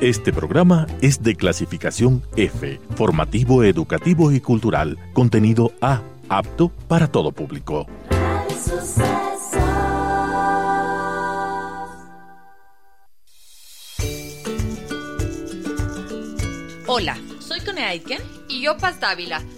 Este programa es de clasificación F, formativo, educativo y cultural, contenido A, apto para todo público. Hola, soy Cone y yo Paz Dávila.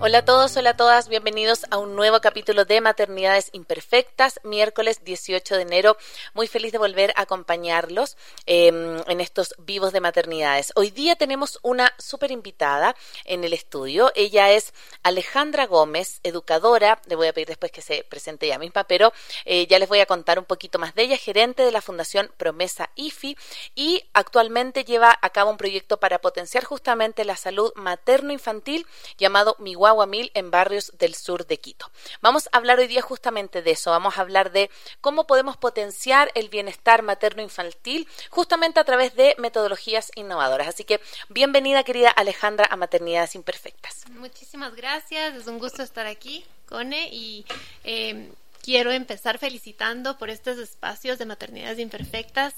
Hola a todos, hola a todas, bienvenidos a un nuevo capítulo de Maternidades Imperfectas, miércoles 18 de enero. Muy feliz de volver a acompañarlos em, en estos vivos de maternidades. Hoy día tenemos una súper invitada en el estudio. Ella es Alejandra Gómez, educadora. Le voy a pedir después que se presente ella misma, pero eh, ya les voy a contar un poquito más de ella, gerente de la Fundación Promesa IFI y actualmente lleva a cabo un proyecto para potenciar justamente la salud materno-infantil llamado Mi Mil en barrios del sur de Quito. Vamos a hablar hoy día justamente de eso. Vamos a hablar de cómo podemos potenciar el bienestar materno-infantil justamente a través de metodologías innovadoras. Así que bienvenida, querida Alejandra, a Maternidades Imperfectas. Muchísimas gracias. Es un gusto estar aquí, Cone, y eh, quiero empezar felicitando por estos espacios de maternidades imperfectas.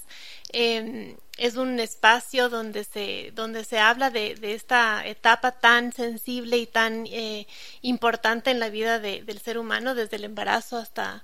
Em, es un espacio donde se, donde se habla de, esta etapa tan sensible y tan eh, importante en la vida del ser humano, desde el embarazo hasta,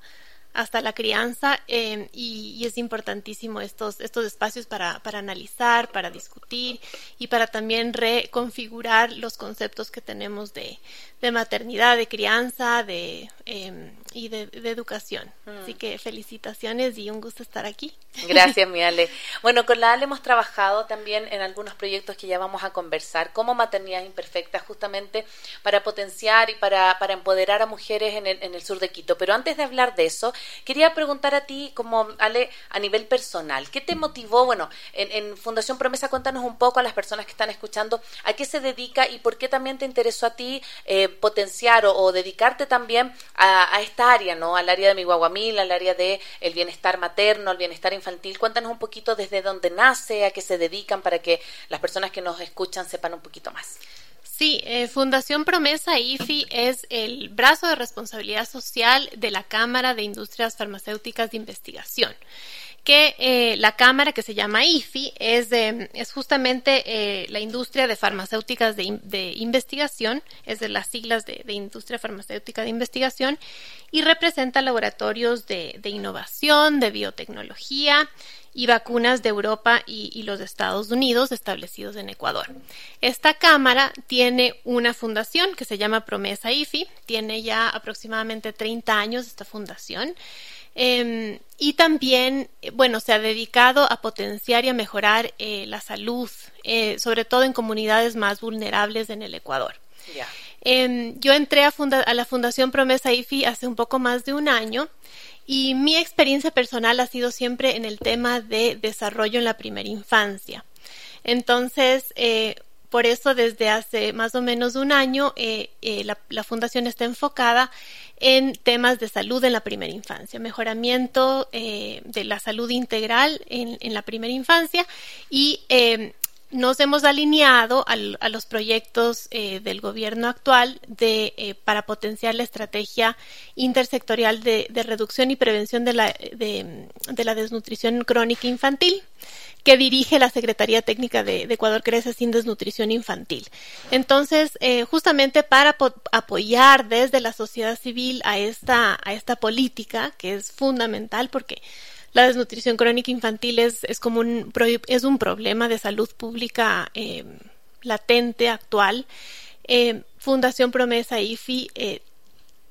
hasta la crianza em, y, es importantísimo estos, estos espacios para, para, analizar, para discutir y para también reconfigurar los conceptos que tenemos de, de maternidad, de crianza, de em, y de, educación. Así mm. que felicitaciones y un gusto estar aquí. Gracias, mi Ale. Bueno, con la Ale hemos trabajado también en algunos proyectos que ya vamos a conversar, como Maternidad Imperfecta, justamente para potenciar y para, para empoderar a mujeres en el, en el sur de Quito. Pero antes de hablar de eso, quería preguntar a ti, como Ale, a nivel personal, ¿qué te motivó? Bueno, en, Fundación Promesa, cuéntanos un poco a las personas que están escuchando a qué se dedica y por qué también te interesó a ti eh, potenciar o, dedicarte también a, a esta área, ¿no? Al área de mi guaguamil, al área de el bienestar materno, el bienestar infantil. Cuéntanos un poquito desde dónde nace, a qué se dedican para que las personas que nos escuchan sepan un poquito más. Sí, eh, Fundación Promesa IFI es el brazo de responsabilidad social de la Cámara de Industrias Farmacéuticas de Investigación que eh, la cámara que se llama IFI es, es justamente eh, la industria de farmacéuticas de, investigación, es de las siglas de, industria farmacéutica de investigación y representa laboratorios de, innovación, de biotecnología y vacunas de Europa y, y, los Estados Unidos establecidos en Ecuador. Esta cámara tiene una fundación que se llama Promesa IFI, tiene ya aproximadamente 30 años esta fundación. Em, y también, bueno, se ha dedicado a potenciar y a mejorar eh, la salud, eh, sobre todo en comunidades más vulnerables en el Ecuador. Em, yo entré a, a, la Fundación Promesa IFI hace un poco más de un año y mi experiencia personal ha sido siempre en el tema de desarrollo en la primera infancia. Entonces, eh, por eso desde hace más o menos un año eh, eh, la, fundación está enfocada en temas de salud en la primera infancia, mejoramiento eh, de la salud integral en, la primera infancia y nos hemos alineado a los proyectos del gobierno actual de, para potenciar la estrategia intersectorial de, reducción y prevención de la, de la desnutrición crónica infantil que dirige la Secretaría Técnica de, Ecuador Crece sin Desnutrición Infantil. Entonces, eh, justamente para apoyar desde la sociedad civil a esta, a esta política, que es fundamental porque la desnutrición crónica infantil es, es como un, es un problema de salud pública eh, latente, actual. Eh, Fundación Promesa IFI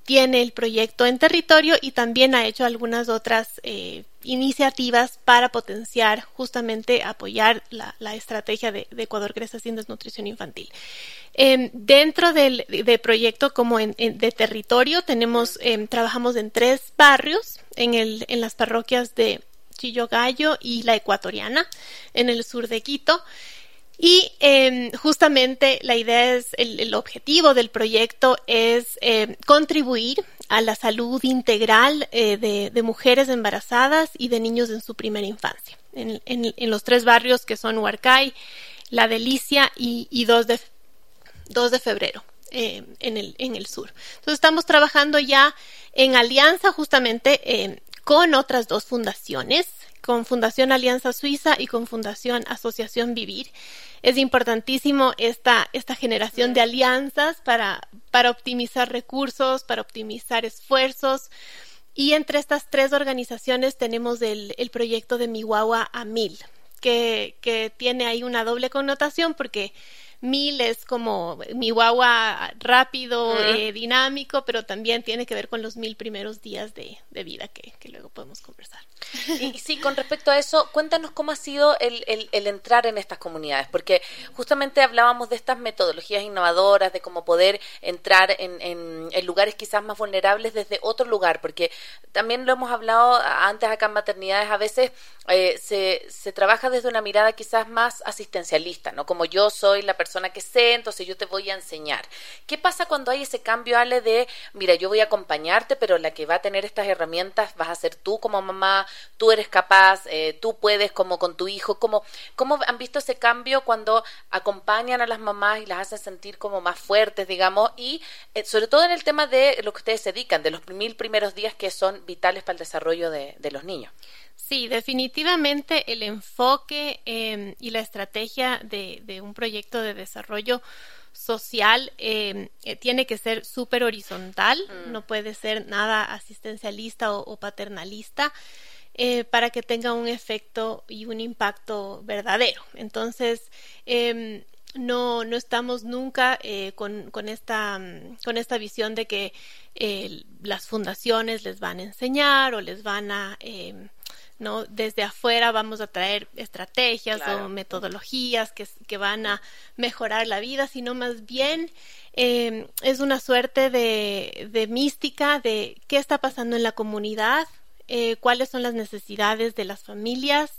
tiene el proyecto en territorio y también ha hecho algunas otras eh, iniciativas para potenciar, justamente apoyar la, estrategia de, Ecuador Crece sin desnutrición infantil. Em, dentro del proyecto como en, de territorio tenemos, em, trabajamos en tres barrios, en, el, en las parroquias de Chillogallo y la Ecuatoriana, en el sur de Quito. Y em, justamente la idea es, el, objetivo del proyecto es em, contribuir a la salud integral eh, de, mujeres embarazadas y de niños en su primera infancia, en, los tres barrios que son Huarcay, La Delicia y, 2, de, 2 de febrero. Em, en, el, en el sur. Entonces estamos trabajando ya en alianza justamente con otras dos fundaciones con Fundación Alianza Suiza y con Fundación Asociación Vivir. Es importantísimo esta, esta generación de alianzas para, para optimizar recursos, para optimizar esfuerzos. Y entre estas tres organizaciones tenemos el, el proyecto de Mihuahua a Mil, que, que tiene ahí una doble connotación porque Mil es como mi guagua rápido, eh, dinámico, pero también tiene que ver con los mil primeros días de, vida que, luego podemos conversar. Y sí, con respecto a eso, cuéntanos cómo ha sido el, el, entrar en estas comunidades, porque justamente hablábamos de estas metodologías innovadoras, de cómo poder entrar en, en, lugares quizás más vulnerables desde otro lugar, porque también lo hemos hablado antes acá en maternidades, a veces eh, se, se trabaja desde una mirada quizás más asistencialista, ¿no? Como yo soy la persona que sé, entonces yo te voy a enseñar. ¿Qué pasa cuando hay ese cambio, Ale, de, mira, yo voy a acompañarte, pero la que va a tener estas herramientas vas a ser tú como mamá, tú eres capaz, eh, tú puedes como con tu hijo, como, ¿cómo han visto ese cambio cuando acompañan a las mamás y las hacen sentir como más fuertes, digamos, y eh, sobre todo en el tema de lo que ustedes se dedican, de los mil primeros días que son vitales para el desarrollo de los niños? Sí, definitivamente el enfoque em, y la estrategia de, un proyecto de desarrollo social em, eh, tiene que ser súper horizontal, mm. no puede ser nada asistencialista o, paternalista. Eh, para que tenga un efecto y un impacto verdadero. Entonces, em, no, no estamos nunca eh, con, con, esta, con esta visión de que las fundaciones les van a enseñar o les van a ¿no? Desde afuera vamos a traer estrategias o metodologías que, que, van a mejorar la vida, sino más bien em, es una suerte de, de, mística de qué está pasando en la comunidad, eh, cuáles son las necesidades de las familias,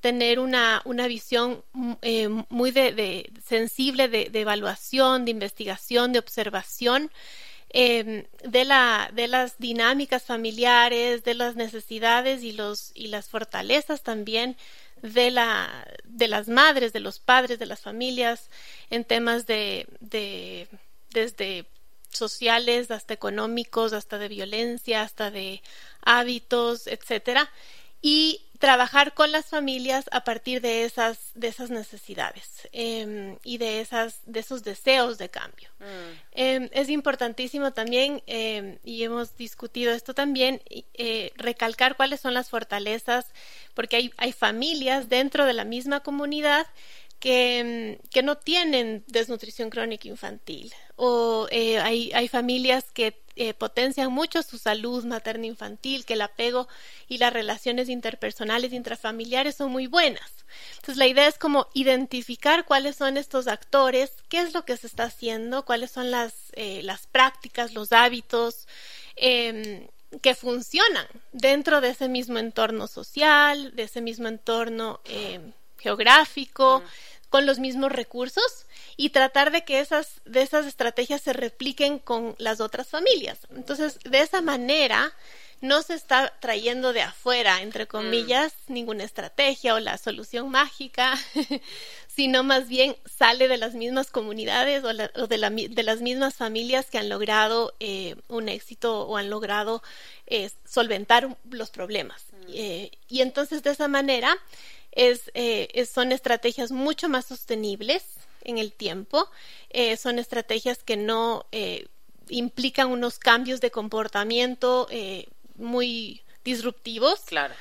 tener una, una visión eh, muy de, sensible de, de evaluación, de investigación, de observación Em, de, la, de las dinámicas familiares, de las necesidades y, los, y las fortalezas también de, la, de las madres, de los padres, de las familias, en temas de, de desde sociales hasta económicos, hasta de violencia, hasta de hábitos, etcétera, y trabajar con las familias a partir de esas, de esas necesidades em, y de, esas, de esos deseos de cambio. Mm. Em, es importantísimo también, em, y hemos discutido esto también, eh, recalcar cuáles son las fortalezas, porque hay, hay familias dentro de la misma comunidad que, que no tienen desnutrición crónica infantil o eh, hay, hay familias que eh, potencian mucho su salud materno-infantil, que el apego y las relaciones interpersonales intrafamiliares son muy buenas. Entonces la idea es como identificar cuáles son estos actores, qué es lo que se está haciendo, cuáles son las, eh, las prácticas, los hábitos em, que funcionan dentro de ese mismo entorno social, de ese mismo entorno em, geográfico, con los mismos recursos y tratar de que esas, de esas estrategias se repliquen con las otras familias. Entonces, de esa manera, no se está trayendo de afuera, entre mm. comillas, ninguna estrategia o la solución mágica, sino más bien sale de las mismas comunidades o, de, la, de, las mismas familias que han logrado eh, un éxito o han logrado eh, solventar los problemas. Mm. Eh, y entonces, de esa manera, es, son estrategias mucho más sostenibles en el tiempo. Eh, son estrategias que no eh, implican unos cambios de comportamiento eh, muy disruptivos. Claro.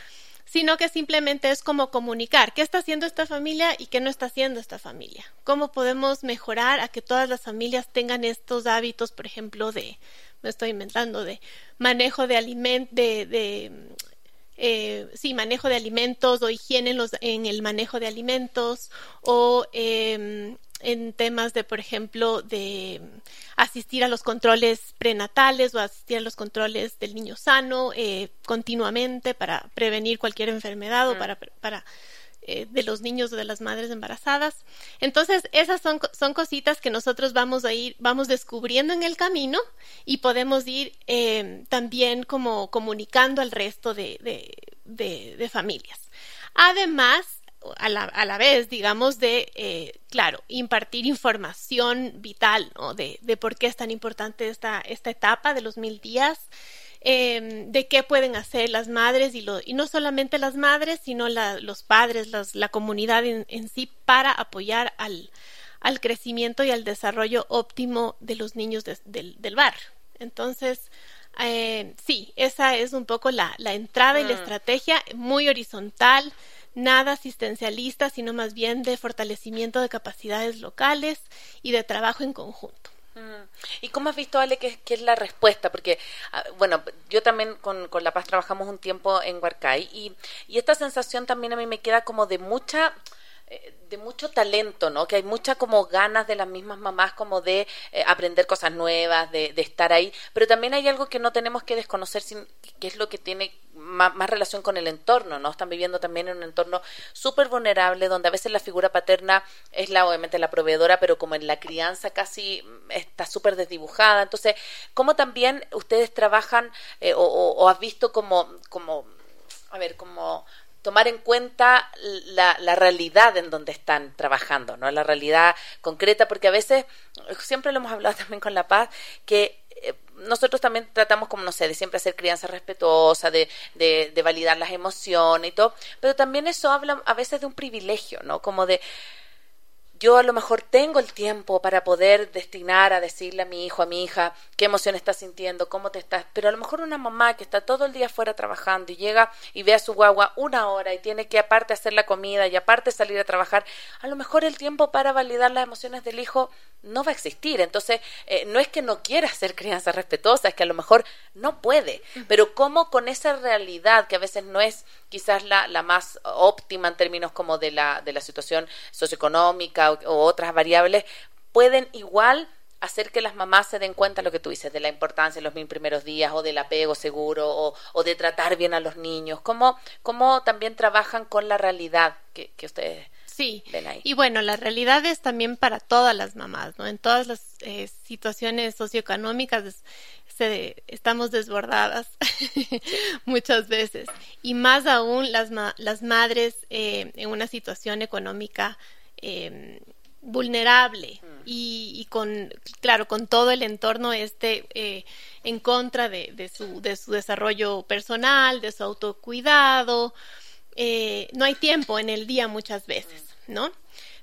Sino que simplemente es como comunicar qué está haciendo esta familia y qué no está haciendo esta familia. Cómo podemos mejorar a que todas las familias tengan estos hábitos, por ejemplo, de me estoy inventando, de manejo de alimentos, de, eh, sí, manejo de alimentos o higiene en, los, en el manejo de alimentos o em, en temas de, por ejemplo, de asistir a los controles prenatales o asistir a los controles del niño sano eh, continuamente para prevenir cualquier enfermedad o mm. para, para eh, de los niños o de las madres embarazadas. Entonces, esas son, son cositas que nosotros vamos a ir, vamos descubriendo en el camino y podemos ir eh, también como comunicando al resto de, de, familias. Además, a la, a la, vez, digamos, de, eh, claro, impartir información vital, ¿no? De, de, por qué es tan importante esta, esta etapa de los mil días, Em, de qué pueden hacer las madres y, y no solamente las madres, sino los padres, la comunidad en, sí para apoyar al, al, crecimiento y al desarrollo óptimo de los niños del, del barrio. Entonces, eh, sí, esa es un poco la, la entrada y la mm. estrategia muy horizontal, nada asistencialista, sino más bien de fortalecimiento de capacidades locales y de trabajo en conjunto. ¿Y cómo has visto, Ale, qué, es la respuesta? Porque, ah, bueno, yo también con, con, La Paz trabajamos un tiempo en Huarcay y, y esta sensación también a mí me queda como de mucha de mucho talento, ¿no? Que hay mucha como ganas de las mismas mamás como de eh, aprender cosas nuevas, de, de, estar ahí, pero también hay algo que no tenemos que desconocer, sin, que es lo que tiene más, relación con el entorno, ¿no? Están viviendo también en un entorno súper vulnerable, donde a veces la figura paterna es la, obviamente, la proveedora, pero como en la crianza casi está súper desdibujada. Entonces, ¿cómo también ustedes trabajan eh, o, o, has visto como, como, a ver, como tomar en cuenta la, realidad en donde están trabajando, ¿no? La realidad concreta, porque a veces, siempre lo hemos hablado también con La Paz, que eh, nosotros también tratamos, como no sé, de siempre hacer crianza respetuosa, de, de, de validar las emociones y todo, pero también eso habla a veces de un privilegio, ¿no? Como de, yo a lo mejor tengo el tiempo para poder destinar a decirle a mi hijo, a mi hija, qué emoción estás sintiendo, cómo te estás, pero a lo mejor una mamá que está todo el día fuera trabajando y llega y ve a su guagua una hora y tiene que aparte hacer la comida y aparte salir a trabajar, a lo mejor el tiempo para validar las emociones del hijo no va a existir. Entonces, eh, no es que no quiera hacer crianza respetuosa, es que a lo mejor no puede, pero cómo con esa realidad que a veces no es quizás la, la más óptima en términos como de la, de la situación socioeconómica o, otras variables, pueden igual hacer que las mamás se den cuenta de lo que tú dices, de la importancia en los mil primeros días o del apego seguro o, o de tratar bien a los niños, cómo, cómo también trabajan con la realidad que, que ustedes Sí, y bueno, la realidad es también para todas las mamás, ¿no? En todas las eh, situaciones socioeconómicas se, estamos desbordadas muchas veces y más aún las, las madres eh, en una situación económica em, vulnerable mm. y, con claro con todo el entorno este eh, en contra de, de, su, de su desarrollo personal de su autocuidado eh, no hay tiempo en el día muchas veces, ¿no?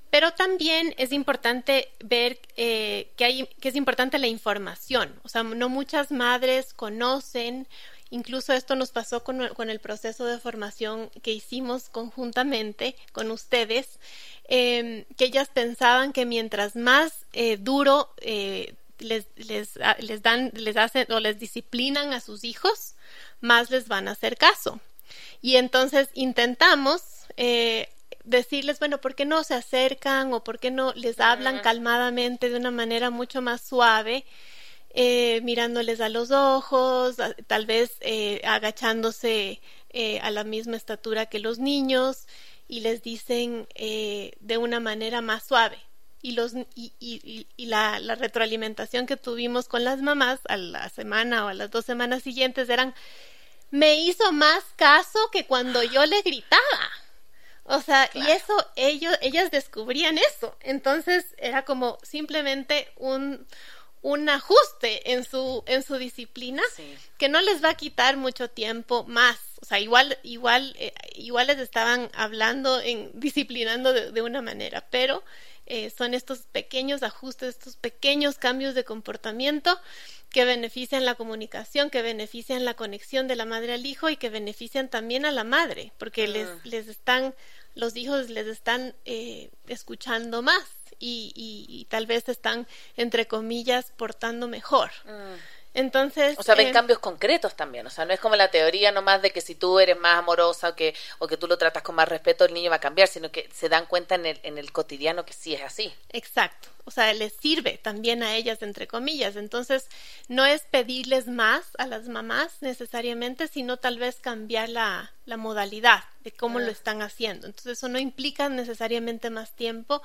Pero también es importante ver eh, que, hay, que es importante la información. O sea, no muchas madres conocen, incluso esto nos pasó con, el proceso de formación que hicimos conjuntamente con ustedes, em, que ellas pensaban que mientras más eh, duro les, les, les, dan, les hacen o les disciplinan a sus hijos, más les van a hacer caso. Y entonces intentamos eh, decirles, bueno, ¿por qué no se acercan o por qué no les hablan calmadamente de una manera mucho más suave? Eh, mirándoles a los ojos, tal vez eh, agachándose a la misma estatura que los niños y les dicen de una manera más suave. Y, los, y, y, y la, la, retroalimentación que tuvimos con las mamás a la semana o a las dos semanas siguientes eran, me hizo más caso que cuando yo le gritaba. O sea, y eso, ellos, ellas descubrían eso. Entonces era como simplemente un, un ajuste en su, en su disciplina que no les va a quitar mucho tiempo más. O sea, igual, igual, eh, igual les estaban hablando en, disciplinando de, de una manera, pero eh, son estos pequeños ajustes, estos pequeños cambios de comportamiento que benefician la comunicación, que benefician la conexión de la madre al hijo y que benefician también a la madre, porque les, ah. les están, los hijos les están eh, escuchando más y, y, tal vez están, entre comillas, portando mejor. Ah. Entonces, o sea, ven eh, cambios concretos también, o sea, no es como la teoría nomás de que si tú eres más amorosa o que, o que tú lo tratas con más respeto, el niño va a cambiar, sino que se dan cuenta en el, en el cotidiano que sí es así. Exacto, o sea, les sirve también a ellas, entre comillas. Entonces, no es pedirles más a las mamás necesariamente, sino tal vez cambiar la, la modalidad de cómo lo Ah. están haciendo. Entonces, eso no implica necesariamente más tiempo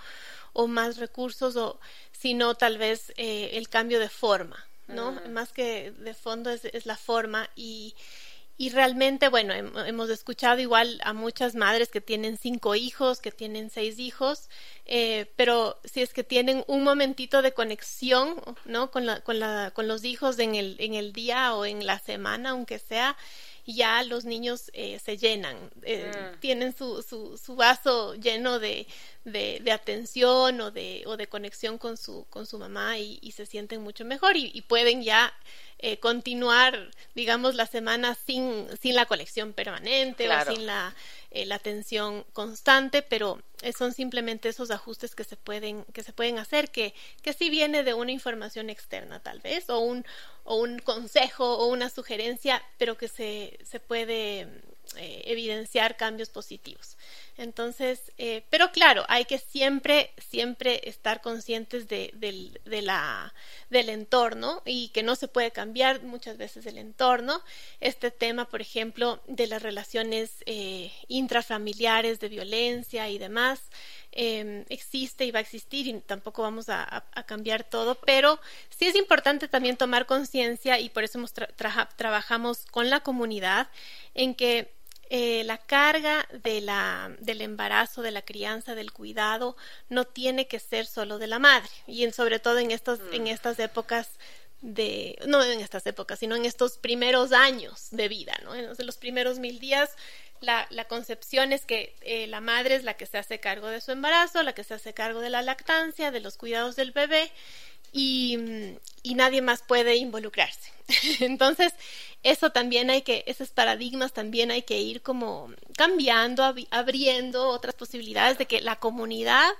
o más recursos, o, sino tal vez eh, el cambio de forma, ¿no? Mm. Más que de fondo es, es la forma y, y realmente, bueno, hem- hemos escuchado igual a muchas madres que tienen cinco hijos, que tienen seis hijos, eh, pero si es que tienen un momentito de conexión, ¿no? Con, la, con, la, con los hijos en el, en el día o en la semana, aunque sea, ya los niños eh, se llenan, eh, Mm. tienen su, su, su vaso lleno de, de, de atención o de, o de conexión con su, con su mamá y, y se sienten mucho mejor y, y pueden ya eh, continuar, digamos, la semana sin, sin la colección permanente Claro. o sin la, eh, la atención constante, pero eh, son simplemente esos ajustes que se pueden, que se pueden hacer, que, que sí viene de una información externa tal vez, o un, o un consejo o una sugerencia, pero que se, se puede eh, evidenciar cambios positivos. Entonces, eh, pero claro, hay que siempre, siempre estar conscientes de, de la, del entorno y que no se puede cambiar muchas veces el entorno. Este tema, por ejemplo, de las relaciones eh, intrafamiliares, de violencia y demás, eh, existe y va a existir y tampoco vamos a, cambiar todo, pero sí es importante también tomar conciencia y por eso tra trabajamos con la comunidad en que eh, la carga de la, del embarazo, de la crianza, del cuidado, no tiene que ser solo de la madre. Y en, sobre todo en, estos, mm. en estas épocas de, no en estas épocas, sino en estos primeros años de vida, ¿no? En los primeros mil días, la, la concepción es que eh, la madre es la que se hace cargo de su embarazo, la que se hace cargo de la lactancia, de los cuidados del bebé, y, y, nadie más puede involucrarse. Entonces, eso también hay que, esos paradigmas también hay que ir como cambiando, ab abriendo otras posibilidades de que la comunidad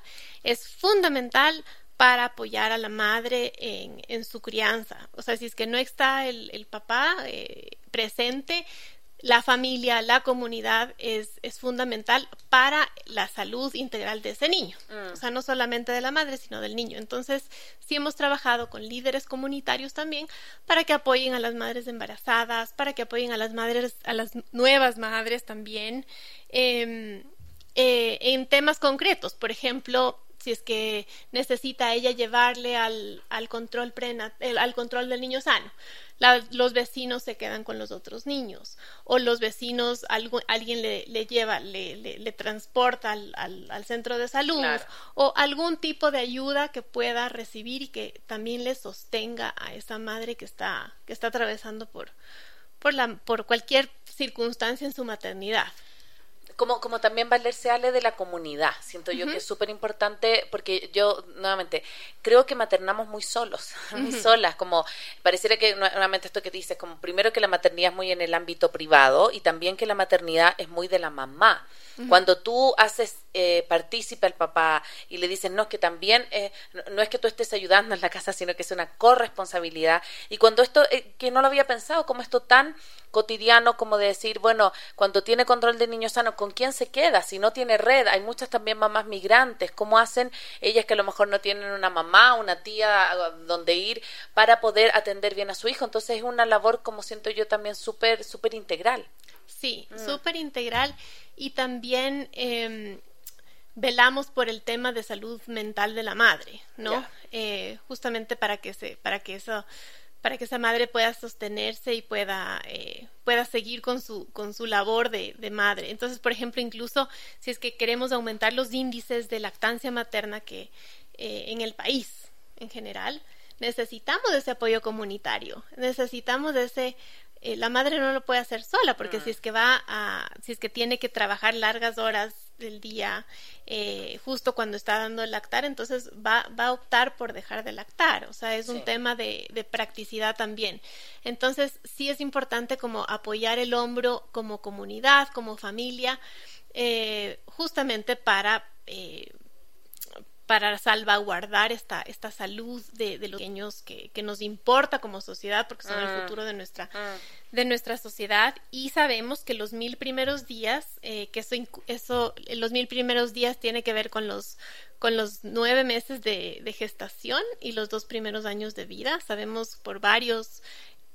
es fundamental para apoyar a la madre en, en su crianza. O sea, si es que no está el, el papá eh, presente, la familia, la comunidad es, es, fundamental para la salud integral de ese niño. Mm. O sea, no solamente de la madre, sino del niño. Entonces, sí hemos trabajado con líderes comunitarios también para que apoyen a las madres embarazadas, para que apoyen a las madres, a las nuevas madres también, eh, eh, en temas concretos. Por ejemplo, si es que necesita ella llevarle al, al control prenat el, al control del niño sano. La, los vecinos se quedan con los otros niños o los vecinos algo, alguien le, le lleva le, le, le transporta al, al, al, centro de salud Claro. o algún tipo de ayuda que pueda recibir y que también le sostenga a esa madre que está que está atravesando por por la por cualquier circunstancia en su maternidad como, como también valerse ale de la comunidad. Siento yo que es súper importante porque yo, nuevamente, creo que maternamos muy solos, muy solas, como pareciera que, nuevamente esto que dices, como primero que la maternidad es muy en el ámbito privado y también que la maternidad es muy de la mamá. Cuando tú haces eh, partícipe al papá y le dices, no, que también, eh, no, no es que tú estés ayudando en la casa, sino que es una corresponsabilidad. Y cuando esto, eh, que no lo había pensado, como esto tan cotidiano como de decir, bueno, cuando tiene control de niño sano, ¿con quién se queda? Si no tiene red, hay muchas también mamás migrantes, ¿cómo hacen ellas que a lo mejor no tienen una mamá, una tía donde ir para poder atender bien a su hijo? Entonces es una labor, como siento yo, también súper, súper integral. Sí, Mm. súper integral y también eh, velamos por el tema de salud mental de la madre, ¿no? Eh, justamente para que se, para que eso, para que esa madre pueda sostenerse y pueda, eh, pueda seguir con su, con su labor de, de madre. Entonces, por ejemplo, incluso si es que queremos aumentar los índices de lactancia materna que eh, en el país en general, necesitamos de ese apoyo comunitario, necesitamos de ese eh, la madre no lo puede hacer sola porque Mm. si es que va a si es que tiene que trabajar largas horas del día eh, justo cuando está dando el lactar entonces va, va a optar por dejar de lactar o sea es Sí. un tema de, de practicidad también entonces sí es importante como apoyar el hombro como comunidad como familia eh, justamente para eh, para salvaguardar esta, esta salud de, los pequeños que, que, nos importa como sociedad, porque son el mm. futuro de nuestra, mm. de nuestra sociedad. Y sabemos que los mil primeros días, eh, que eso, eso, los mil primeros días tiene que ver con los, con los nueve meses de, de gestación y los dos primeros años de vida. Sabemos por varios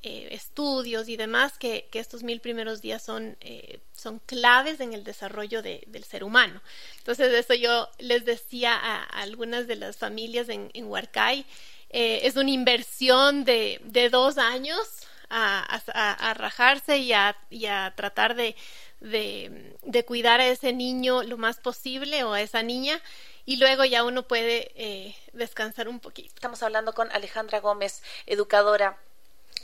eh, estudios y demás que, estos mil primeros días son, eh, son claves en el desarrollo del ser humano. Entonces, eso yo les decía a, algunas de las familias en, en Huarcay, eh, es una inversión de, dos años a, rajarse y a, tratar de, cuidar a ese niño lo más posible o a esa niña y luego ya uno puede descansar un poquito. Estamos hablando con Alejandra Gómez, educadora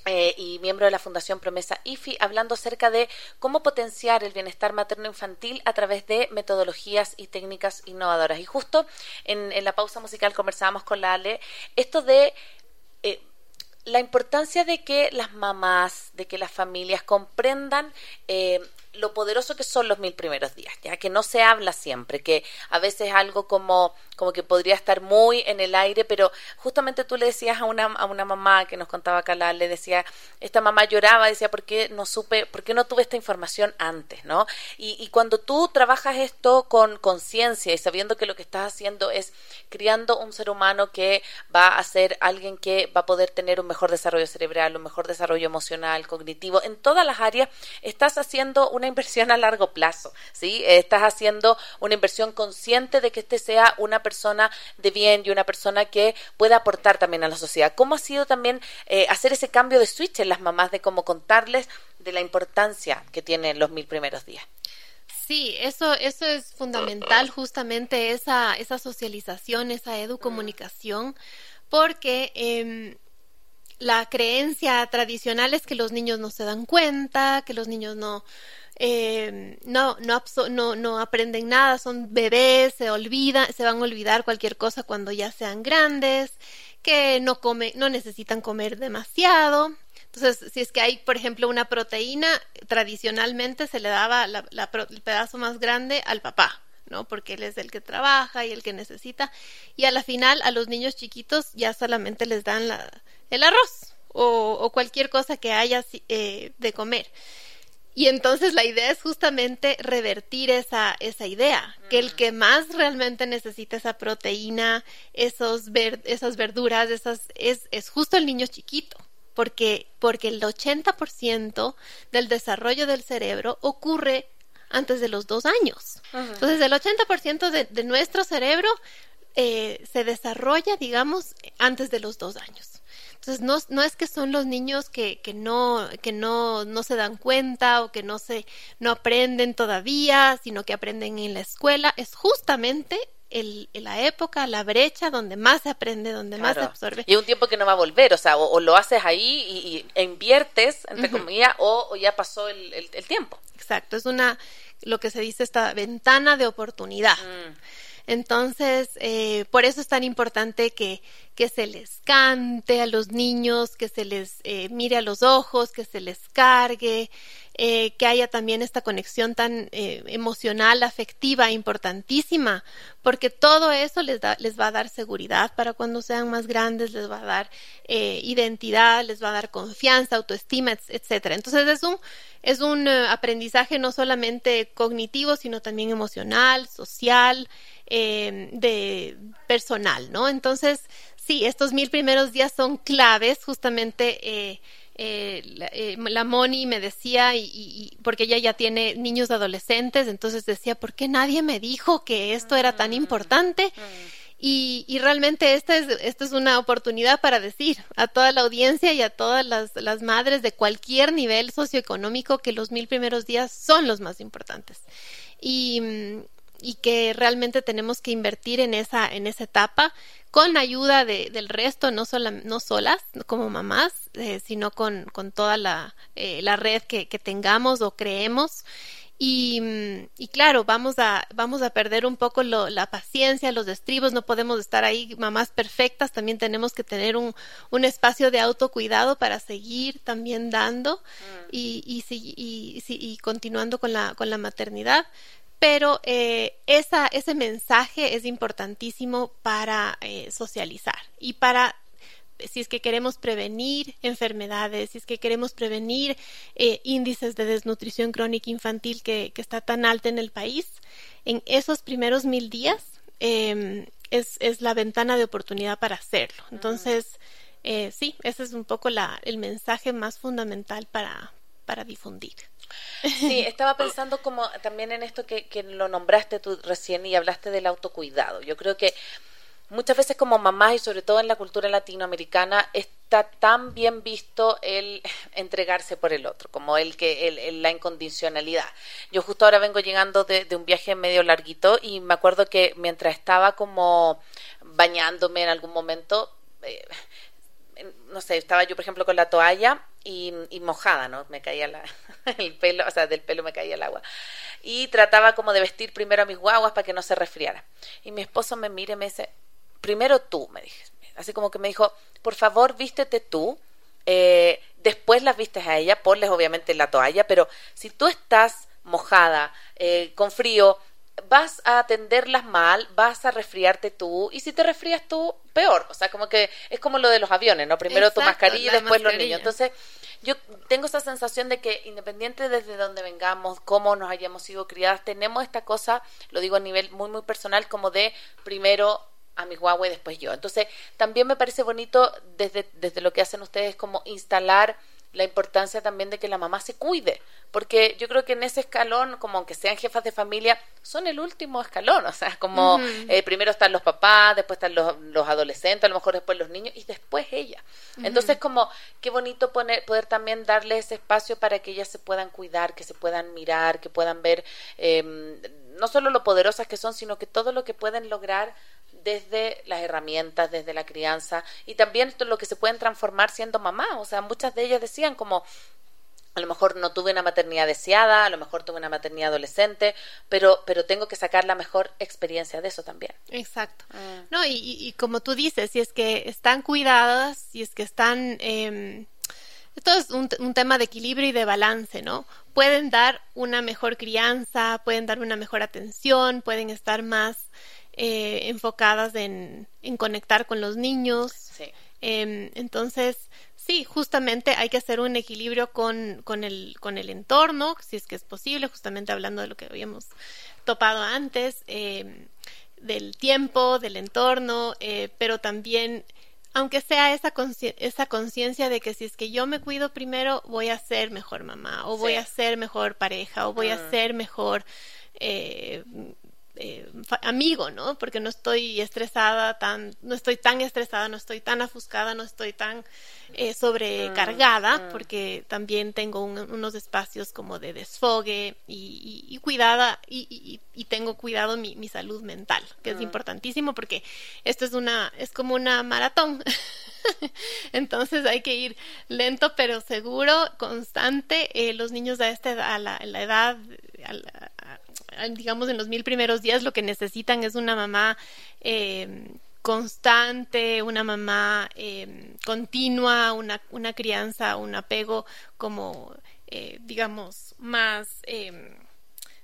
eh, y miembro de la Fundación Promesa IFI, hablando acerca de cómo potenciar el bienestar materno-infantil a través de metodologías y técnicas innovadoras. Y justo en, la pausa musical conversábamos con la Ale esto de eh, la importancia de que las mamás, de que las familias comprendan eh, lo poderoso que son los mil primeros días, ya que no se habla siempre, que a veces algo como, como que podría estar muy en el aire, pero justamente tú le decías a una, a una mamá que nos contaba Calal, le decía, esta mamá lloraba, decía, ¿por qué no supe, por qué no tuve esta información antes, no? Y, cuando tú trabajas esto con conciencia y sabiendo que lo que estás haciendo es criando un ser humano que va a ser alguien que va a poder tener un mejor desarrollo cerebral, un mejor desarrollo emocional, cognitivo, en todas las áreas, estás haciendo inversión a largo plazo, ¿sí? Estás haciendo una inversión consciente de que este sea una persona de bien y una persona que pueda aportar también a la sociedad. ¿Cómo ha sido también eh, hacer ese cambio de switch en las mamás de cómo contarles de la importancia que tienen los mil primeros días? Sí, eso, eso es fundamental, justamente esa, esa socialización, esa educomunicación, porque em, la creencia tradicional es que los niños no se dan cuenta, que los niños no, eh, no, no, no, aprenden nada, son bebés, se olvidan, se van a olvidar cualquier cosa cuando ya sean grandes, que no come, no necesitan comer demasiado. Entonces, si es que hay, por ejemplo, una proteína, tradicionalmente se le daba el pedazo más grande al papá, ¿no? Porque él es el que trabaja y el que necesita. Y a la final, a los niños chiquitos ya solamente les dan la, el arroz o, o cualquier cosa que haya eh, de comer. Y entonces la idea es justamente revertir esa, esa idea, que el que más realmente necesita esa proteína, esos ver, esas verduras, esas, es, es justo el niño chiquito, porque, porque el 80% del desarrollo del cerebro ocurre antes de los dos años. Entonces el 80% de, de nuestro cerebro eh, se desarrolla, digamos, antes de los dos años. Entonces, no, no es que son los niños que, que, no, que no, no se dan cuenta o que no, se, no aprenden todavía, sino que aprenden en la escuela. Es justamente el, la época, la brecha donde más se aprende, donde más se absorbe. Y un tiempo que no va a volver, o sea, o, lo haces ahí y, inviertes, entre comillas, o, ya pasó el, el, tiempo. Exacto, es una, lo que se dice, esta ventana de oportunidad. Mm. Entonces, eh, por eso es tan importante que, que se les cante a los niños, que se les eh, mire a los ojos, que se les cargue, eh, que haya también esta conexión tan emocional, afectiva, importantísima, porque todo eso les, da, les va a dar seguridad para cuando sean más grandes, les va a dar identidad, les va a dar confianza, autoestima, etcétera. Entonces es un es un aprendizaje no solamente cognitivo, sino también emocional, social, eh, de personal, ¿no? Entonces, sí, estos mil primeros días son claves, justamente. Eh, eh, la, Moni me decía, y, porque ella ya tiene niños adolescentes, entonces decía, ¿por qué nadie me dijo que esto era tan importante? Y, y, realmente esta es, esta es una oportunidad para decir a toda la audiencia y a todas las, las, madres de cualquier nivel socioeconómico que los mil primeros días son los más importantes. Y, y que realmente tenemos que invertir en esa, en esa etapa con ayuda de, del resto, no, sola, no solas como mamás, eh, sino con, con toda la, eh, la red que, que, tengamos o creemos. Y, y, claro, vamos a, vamos a perder un poco lo, la paciencia, los estribos, no podemos estar ahí mamás perfectas, también tenemos que tener un, un espacio de autocuidado para seguir también dando mm. y, y, y, y, continuando con la, con la maternidad pero eh, esa, ese mensaje es importantísimo para eh, socializar y para si es que queremos prevenir enfermedades, si es que queremos prevenir eh, índices de desnutrición crónica infantil que, que, está tan alta en el país, en esos primeros mil días em, es, es, la ventana de oportunidad para hacerlo. Entonces, eh, sí, ese es un poco la, el mensaje más fundamental para, para difundir. Sí, estaba pensando como también en esto que, que lo nombraste tú recién y hablaste del autocuidado. Yo creo que muchas veces como mamás y sobre todo en la cultura latinoamericana está tan bien visto el entregarse por el otro, como el que el, la incondicionalidad. Yo justo ahora vengo llegando de, un viaje medio larguito y me acuerdo que mientras estaba como bañándome en algún momento, eh, no sé, estaba yo por ejemplo con la toalla y, mojada, ¿no? Me caía la, el pelo, o sea, del pelo me caía el agua. Y trataba como de vestir primero a mis guaguas para que no se resfriara. Y mi esposo me mira y me dice, primero tú, me dije. Así como que me dijo, por favor, vístete tú. Eh, después las vistes a ella, ponles obviamente la toalla, pero si tú estás mojada, eh, con frío, vas a atenderlas mal, vas a resfriarte tú, y si te resfrías tú, peor. O sea, como que es como lo de los aviones, ¿no? Primero tu mascarilla y después los niños. Entonces, yo tengo esa sensación de que independiente desde donde vengamos, cómo nos hayamos sido criadas, tenemos esta cosa, lo digo a nivel muy, muy personal, como de primero a mi Huawei después yo. Entonces, también me parece bonito desde, desde lo que hacen ustedes como instalar la importancia también de que la mamá se cuide, porque yo creo que en ese escalón, como aunque sean jefas de familia, son el último escalón, o sea, como eh, primero están los papás, después están los, los, adolescentes, a lo mejor después los niños y después ella. Entonces, como qué bonito poner, poder también darle ese espacio para que ellas se puedan cuidar, que se puedan mirar, que puedan ver eh, no solo lo poderosas que son, sino que todo lo que pueden lograr desde las herramientas, desde la crianza y también esto lo que se pueden transformar siendo mamá. O sea, muchas de ellas decían como a lo mejor no tuve una maternidad deseada, a lo mejor tuve una maternidad adolescente, pero, pero tengo que sacar la mejor experiencia de eso también. Exacto. Mm. No, y, y, como tú dices, si es que están cuidadas, si es que están... Eh, esto es un, un, tema de equilibrio y de balance, ¿no? Pueden dar una mejor crianza, pueden dar una mejor atención, pueden estar más eh, enfocadas en, en, conectar con los niños. Eh, entonces, sí, justamente hay que hacer un equilibrio con, con, el, con el entorno, si es que es posible, justamente hablando de lo que habíamos topado antes, eh, del tiempo, del entorno, eh, pero también aunque sea esa esa conciencia de que si es que yo me cuido primero voy a ser mejor mamá o voy a ser mejor pareja o voy a mm. ser mejor eh, eh, amigo, ¿no? Porque no estoy estresada tan, no estoy tan estresada, no estoy tan afuscada, no estoy tan eh, sobrecargada, mm, mm. porque también tengo unos espacios como de desfogue y, cuidada y, tengo cuidado mi, mi salud mental, que es mm. importantísimo porque esto es una, es como una maratón. Entonces hay que ir lento pero seguro, constante. Eh, los niños a esta a la, a la edad, digamos, en los mil primeros días lo que necesitan es una mamá eh, constante, una mamá eh, continua, una, una, crianza, un apego como, eh, digamos, más,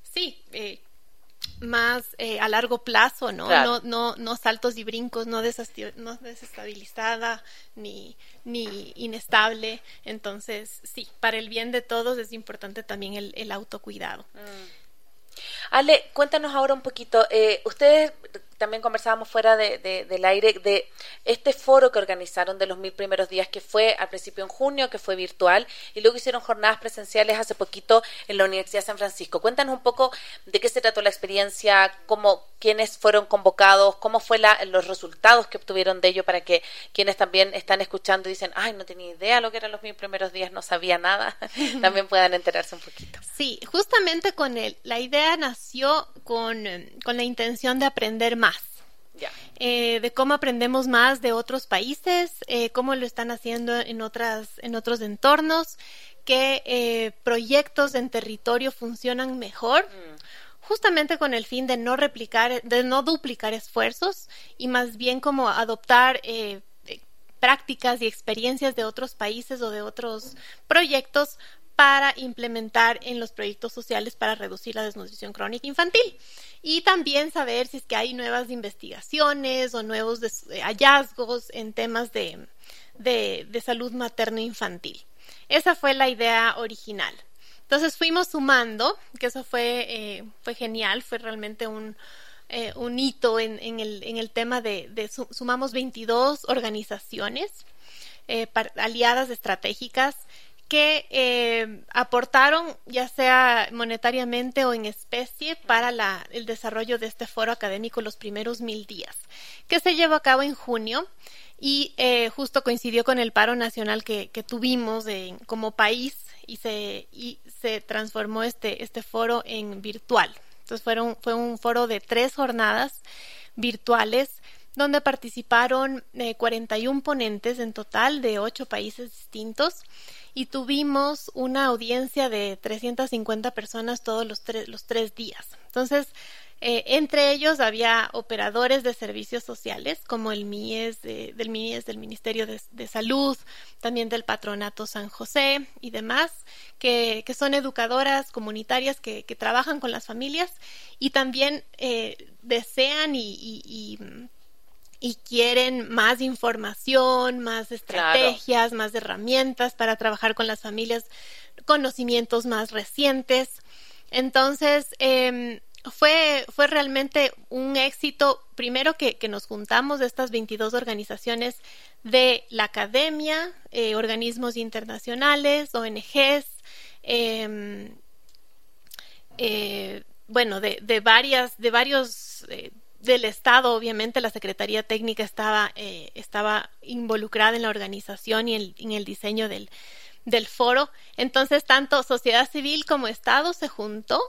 sí, más a largo plazo, ¿no? ¿no? No, no, saltos y brincos, no, no desestabilizada ni, ni inestable. Entonces, sí, para el bien de todos es importante también el, el autocuidado. Mm. Ale, cuéntanos ahora un poquito. Eh, ustedes también conversábamos fuera de, del aire de este foro que organizaron de los mil primeros días, que fue al principio en junio, que fue virtual, y luego hicieron jornadas presenciales hace poquito en la Universidad de San Francisco. Cuéntanos un poco de qué se trató la experiencia, cómo, quiénes fueron convocados, cómo fue la, los resultados que obtuvieron de ello para que quienes también están escuchando y dicen, ay, no tenía idea lo que eran los mil primeros días, no sabía nada, también puedan enterarse un poquito. Sí, justamente con él, la idea nació con, con la intención de aprender más eh, de cómo aprendemos más de otros países, eh, cómo lo están haciendo en, otras, en otros entornos, qué eh, proyectos en territorio funcionan mejor. Mm. justamente con el fin de no replicar, de no duplicar esfuerzos y más bien como adoptar prácticas y experiencias de otros países o de otros proyectos para implementar en los proyectos sociales para reducir la desnutrición crónica infantil y también saber si es que hay nuevas investigaciones o nuevos eh, hallazgos en temas de, de, salud materno-infantil. Esa fue la idea original. Entonces fuimos sumando, que eso fue, eh, fue genial, fue realmente un, eh, un hito en, el, en, el, tema de, de sumamos 22 organizaciones aliadas estratégicas que eh, aportaron ya sea monetariamente o en especie para la, el desarrollo de este foro académico los primeros mil días, que se llevó a cabo en junio y eh, justo coincidió con el paro nacional que, tuvimos como país y se, y se transformó este, este foro en virtual. Entonces fueron, fue un foro de tres jornadas virtuales donde participaron 41 eh, ponentes en total de ocho países distintos y tuvimos una audiencia de 350 personas todos los, los tres días. Entonces, eh, entre ellos había operadores de servicios sociales, como el MIES, del MIES, del Ministerio de, Salud, también del Patronato San José y demás, que, son educadoras comunitarias que, trabajan con las familias y también eh, desean y quieren más información, más estrategias, más herramientas para trabajar con las familias, conocimientos más recientes. Entonces, eh, fue, fue realmente un éxito, primero que, que, nos juntamos de estas 22 organizaciones de la academia, eh, organismos internacionales, ONGs, em, eh, bueno, de, de, varias, de varios eh, del Estado, obviamente la Secretaría Técnica estaba, eh, estaba involucrada en la organización y en, el diseño del, del foro. Entonces, tanto sociedad civil como Estado se juntó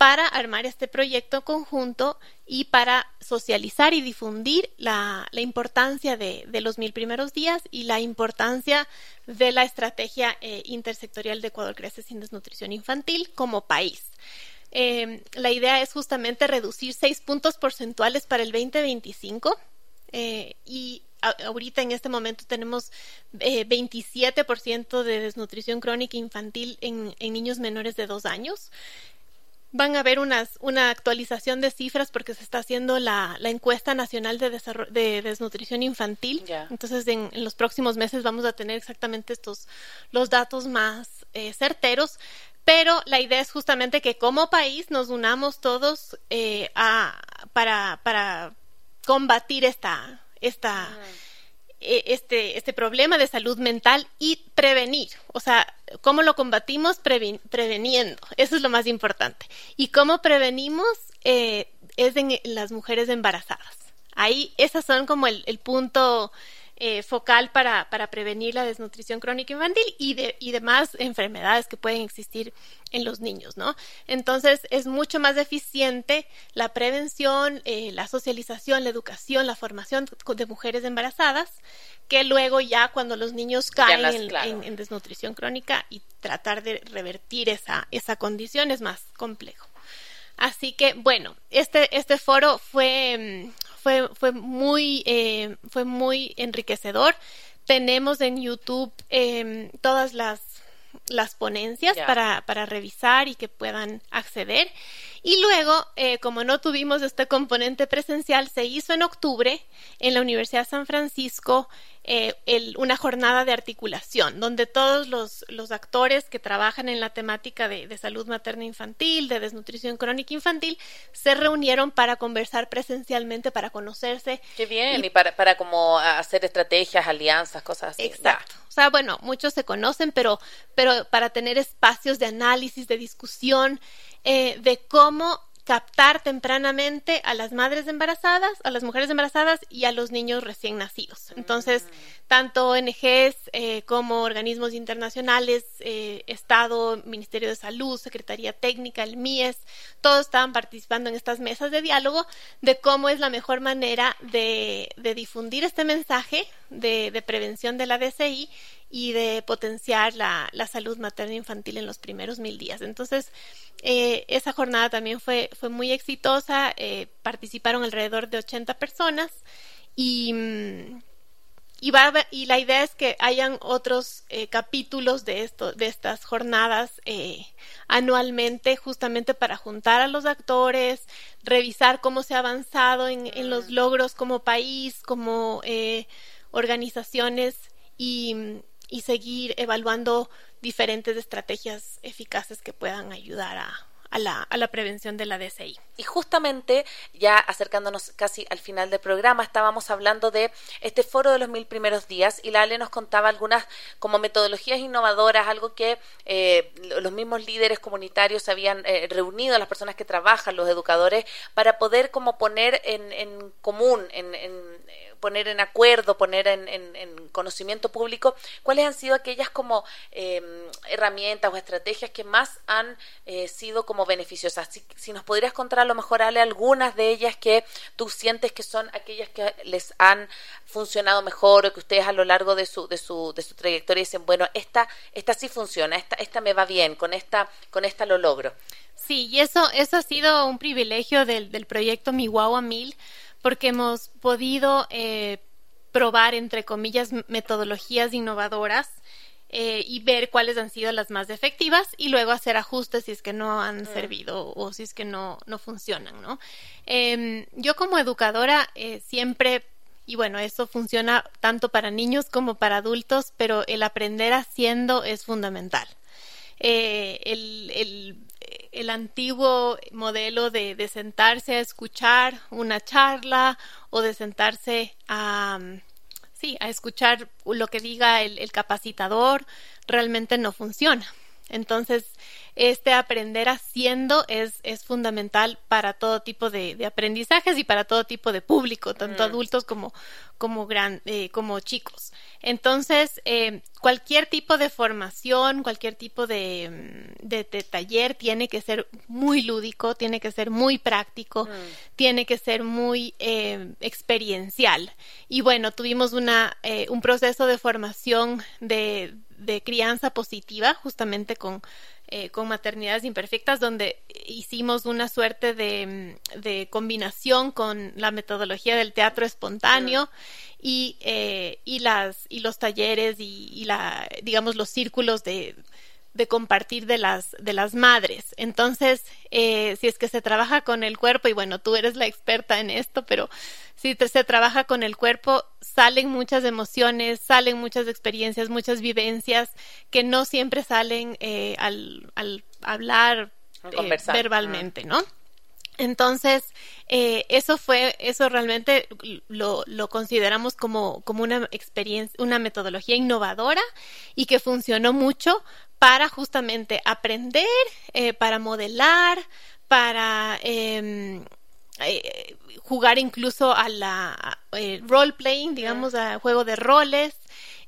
para armar este proyecto conjunto y para socializar y difundir la, la importancia de, de, los mil primeros días y la importancia de la estrategia eh, intersectorial de Ecuador Crece sin Desnutrición Infantil como país. Eh, la idea es justamente reducir seis puntos porcentuales para el 2025 eh, y ahorita en este momento tenemos eh, 27% de desnutrición crónica infantil en, niños menores de dos años. Van a haber unas, una actualización de cifras porque se está haciendo la, la encuesta nacional de, de desnutrición infantil. Entonces, en, en, los próximos meses vamos a tener exactamente estos los datos más eh, certeros. Pero la idea es justamente que como país nos unamos todos eh, a, para, para combatir esta, esta, e, este, este problema de salud mental y prevenir. O sea, ¿cómo lo combatimos? preveniendo. Eso es lo más importante. Y cómo prevenimos eh, es en las mujeres embarazadas. Ahí, esas son como el, el punto eh, focal para, para, prevenir la desnutrición crónica infantil y, de, y demás enfermedades que pueden existir en los niños, ¿no? Entonces es mucho más eficiente la prevención, eh, la socialización, la educación, la formación de mujeres embarazadas que luego ya cuando los niños caen en, desnutrición crónica y tratar de revertir esa, esa condición es más complejo. Así que, bueno, este, este foro fue, mm, fue, fue, muy, eh, fue muy enriquecedor. Tenemos en YouTube eh, todas las, las ponencias para, para revisar y que puedan acceder. Y luego, eh, como no tuvimos este componente presencial, se hizo en octubre en la Universidad de San Francisco eh, una jornada de articulación, donde todos los, los actores que trabajan en la temática de, salud materna infantil, de desnutrición crónica infantil, se reunieron para conversar presencialmente, para conocerse. Qué bien, y, para, para como hacer estrategias, alianzas, cosas así. Exacto. O sea, bueno, muchos se conocen, pero, pero para tener espacios de análisis, de discusión, eh, de cómo captar tempranamente a las madres embarazadas, a las mujeres embarazadas y a los niños recién nacidos. Entonces, tanto ONGs eh, como organismos internacionales, eh, Estado, Ministerio de Salud, Secretaría Técnica, el MIES, todos estaban participando en estas mesas de diálogo de cómo es la mejor manera de, difundir este mensaje de, de prevención de la DCI y de potenciar la, la salud materna infantil en los primeros mil días. Entonces, eh, esa jornada también fue, fue muy exitosa, eh, participaron alrededor de 80 personas y, mm, y, va, y la idea es que hayan otros eh, capítulos de, esto, de estas jornadas eh, anualmente, justamente para juntar a los actores, revisar cómo se ha avanzado en, en los logros como país, como organizaciones y, y seguir evaluando diferentes estrategias eficaces que puedan ayudar a, la, a la prevención de la DCI. Y justamente, ya acercándonos casi al final del programa, estábamos hablando de este foro de los mil primeros días y la Ale nos contaba algunas como metodologías innovadoras, algo que eh, los mismos líderes comunitarios habían eh, reunido, las personas que trabajan, los educadores, para poder como poner en, en común, en, en eh, poner en acuerdo, poner en, en, conocimiento público, cuáles han sido aquellas como eh, herramientas o estrategias que más han eh, sido como beneficiosas. Si, si, nos podrías contar lo mejor, Ale, algunas de ellas que tú sientes que son aquellas que les han funcionado mejor o que ustedes a lo largo de su, de su, de su trayectoria dicen, bueno, esta, esta sí funciona, esta, esta me va bien, con esta, con esta lo logro. Sí, y eso, eso ha sido un privilegio del, del proyecto Mi Guagua Mil, porque hemos podido eh, probar, entre comillas, metodologías innovadoras eh, y ver cuáles han sido las más efectivas y luego hacer ajustes si es que no han mm. servido o si es que no, no funcionan, ¿no? Eh, yo como educadora eh, siempre, y bueno, eso funciona tanto para niños como para adultos, pero el aprender haciendo es fundamental. Eh, el, el, el, antiguo modelo de, de, sentarse a escuchar una charla o de sentarse a, sí, a escuchar lo que diga el, el capacitador realmente no funciona. Entonces, este aprender haciendo es, es fundamental para todo tipo de, de, aprendizajes y para todo tipo de público, tanto mm. adultos como, como, gran, eh, como chicos. Entonces, eh, cualquier tipo de formación, cualquier tipo de, de, de, taller tiene que ser muy lúdico, tiene que ser muy práctico, mm. tiene que ser muy eh, experiencial. Y bueno, tuvimos una, un proceso de formación de de crianza positiva, justamente con, eh, con maternidades imperfectas, donde hicimos una suerte de, de, combinación con la metodología del teatro espontáneo y, eh, y, las, y los talleres y, y la, digamos, los círculos de, de compartir de las de las madres. Entonces eh, si es que se trabaja con el cuerpo y bueno tú eres la experta en esto pero si se trabaja con el cuerpo salen muchas emociones salen muchas experiencias muchas vivencias que no siempre salen eh, al, al, hablar eh, verbalmente no entonces, eh, eso fue, eso realmente lo, lo consideramos como, como una experiencia, una metodología innovadora y que funcionó mucho para justamente aprender, eh, para modelar, para eh, eh, jugar incluso a la eh, role playing, digamos, a juego de roles,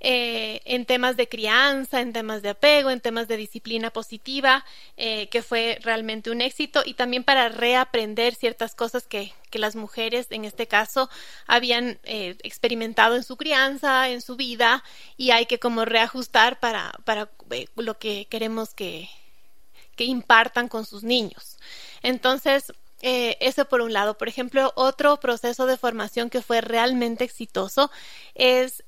eh, en temas de crianza, en temas de apego, en temas de disciplina positiva, eh, que fue realmente un éxito, y también para reaprender ciertas cosas que, que las mujeres, en este caso, habían eh, experimentado en su crianza, en su vida, y hay que como reajustar para, para lo que queremos que, que impartan con sus niños. Entonces, eh, eso por un lado. Por ejemplo, otro proceso de formación que fue realmente exitoso es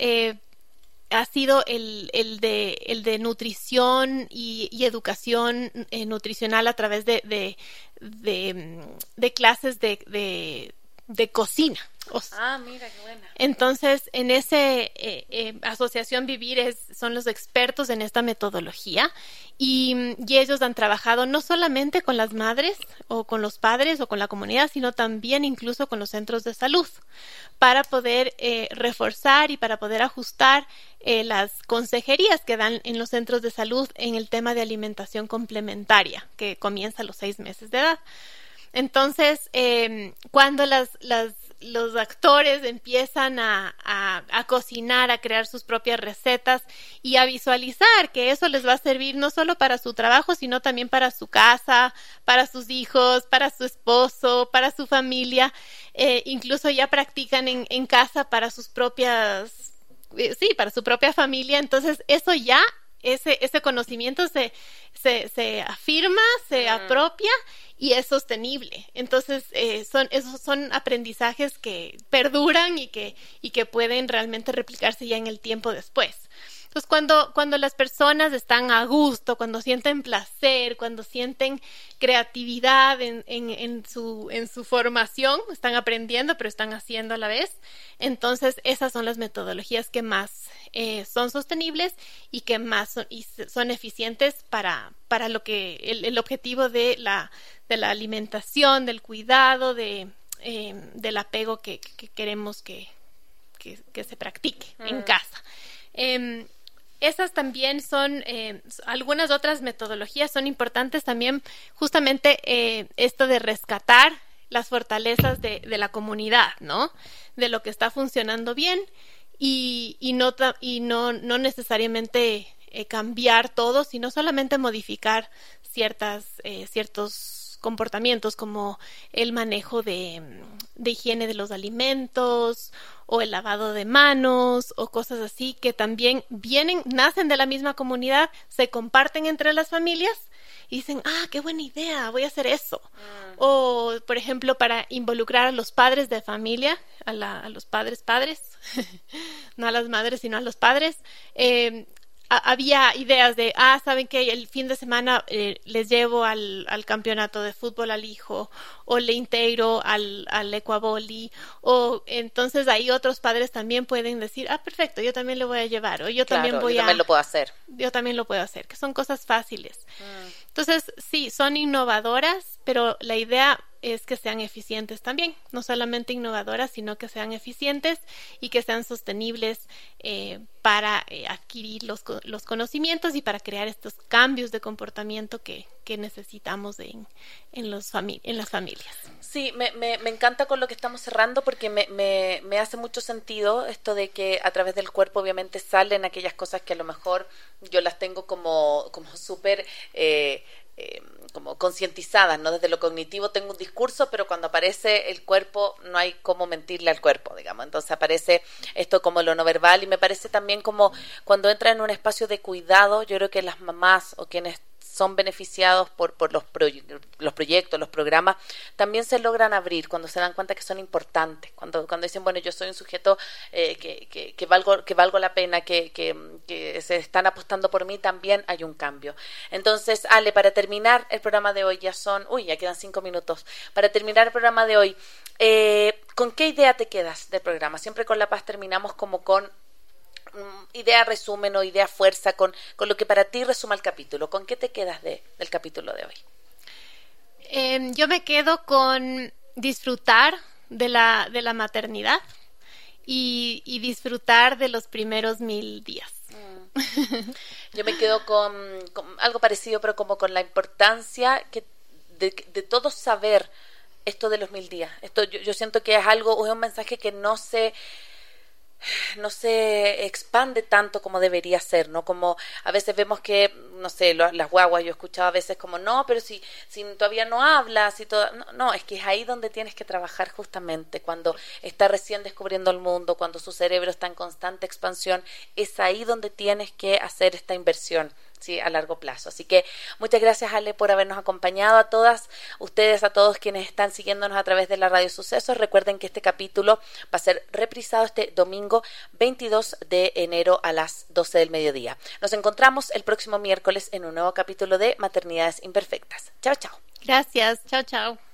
ha sido el, el, de, el de nutrición y, y educación eh, nutricional a través de, de, de, de clases de, de, cocina. O sea, ah, mira, qué buena. Entonces, en ese eh, eh, asociación Vivir es, son los expertos en esta metodología y, y, ellos han trabajado no solamente con las madres o con los padres o con la comunidad, sino también incluso con los centros de salud para poder eh, reforzar y para poder ajustar eh, las consejerías que dan en los centros de salud en el tema de alimentación complementaria que comienza a los seis meses de edad. Entonces, eh, cuando las, las los actores empiezan a, a, a, cocinar, a crear sus propias recetas y a visualizar que eso les va a servir no solo para su trabajo, sino también para su casa, para sus hijos, para su esposo, para su familia. Eh, incluso ya practican en, en casa para sus propias, eh, sí, para su propia familia. Entonces, eso ya ese, ese conocimiento se, se, se afirma, se apropia y es sostenible. Entonces, eh, son, esos son aprendizajes que perduran y que, y que pueden realmente replicarse ya en el tiempo después. Pues cuando, cuando las personas están a gusto, cuando sienten placer, cuando sienten creatividad en, en, en, su, en su formación, están aprendiendo, pero están haciendo a la vez, entonces esas son las metodologías que más eh, son sostenibles y que más son, y son eficientes para, para lo que el, el, objetivo de la, de la alimentación, del cuidado, de, eh, del apego que, que queremos que, que, que, se practique mm. en casa. Eh, esas también son, eh, algunas otras metodologías son importantes también justamente eh, esto de rescatar las fortalezas de, de, la comunidad, ¿no? De lo que está funcionando bien y, y, no, y no, no necesariamente eh, cambiar todo, sino solamente modificar ciertas, eh, ciertos comportamientos como el manejo de, de, higiene de los alimentos o el lavado de manos o cosas así que también vienen, nacen de la misma comunidad, se comparten entre las familias y dicen, ah, qué buena idea, voy a hacer eso. Mm. O, por ejemplo, para involucrar a los padres de familia, a, la, a los padres padres, no a las madres, sino a los padres, eh, había ideas de, ah, saben que el fin de semana eh, les llevo al, al, campeonato de fútbol al hijo, o le integro al, al ecuaboli, o entonces ahí otros padres también pueden decir, ah, perfecto, yo también le voy a llevar, o yo claro, también voy yo también a... lo puedo hacer. Yo también lo puedo hacer, que son cosas fáciles. Mm. Entonces, sí, son innovadoras, pero la idea es que sean eficientes también, no solamente innovadoras, sino que sean eficientes y que sean sostenibles eh, para eh, adquirir los, los, conocimientos y para crear estos cambios de comportamiento que, que necesitamos en, en, los en las familias. Sí, me, me, me, encanta con lo que estamos cerrando porque me, me, me hace mucho sentido esto de que a través del cuerpo obviamente salen aquellas cosas que a lo mejor yo las tengo como, como súper... Eh, eh, como concientizadas, ¿no? Desde lo cognitivo tengo un discurso, pero cuando aparece el cuerpo no hay cómo mentirle al cuerpo, digamos. Entonces aparece esto como lo no verbal y me parece también como cuando entra en un espacio de cuidado, yo creo que las mamás o quienes son beneficiados por, por los, proye los proyectos, los programas, también se logran abrir cuando se dan cuenta que son importantes, cuando, cuando dicen, bueno, yo soy un sujeto eh, que, que, que, valgo, que valgo la pena, que, que, que se están apostando por mí, también hay un cambio. Entonces, Ale, para terminar el programa de hoy, ya son, uy, ya quedan cinco minutos, para terminar el programa de hoy, eh, ¿con qué idea te quedas del programa? Siempre con La Paz terminamos como con idea resumen o idea fuerza con, con lo que para ti resuma el capítulo. ¿Con qué te quedas de, del capítulo de hoy? Eh, yo me quedo con disfrutar de la, de la maternidad y, y disfrutar de los primeros mil días. Mm. Yo me quedo con, con, algo parecido, pero como con la importancia que de, de todos saber esto de los mil días. Esto yo, yo siento que es algo, es un mensaje que no se no se expande tanto como debería ser, ¿no? Como a veces vemos que, no sé, las guaguas, yo he escuchado a veces como, no, pero si, si todavía no hablas, y todo, no, no, es que es ahí donde tienes que trabajar justamente, cuando está recién descubriendo el mundo, cuando su cerebro está en constante expansión, es ahí donde tienes que hacer esta inversión ¿sí? a largo plazo. Así que muchas gracias, Ale, por habernos acompañado a todas ustedes, a todos quienes están siguiéndonos a través de la Radio Sucesos. Recuerden que este capítulo va a ser reprisado este domingo 22 de enero a las 12 del mediodía. Nos encontramos el próximo miércoles en un nuevo capítulo de Maternidades Imperfectas. Chao, chao. Gracias. Chao, chao.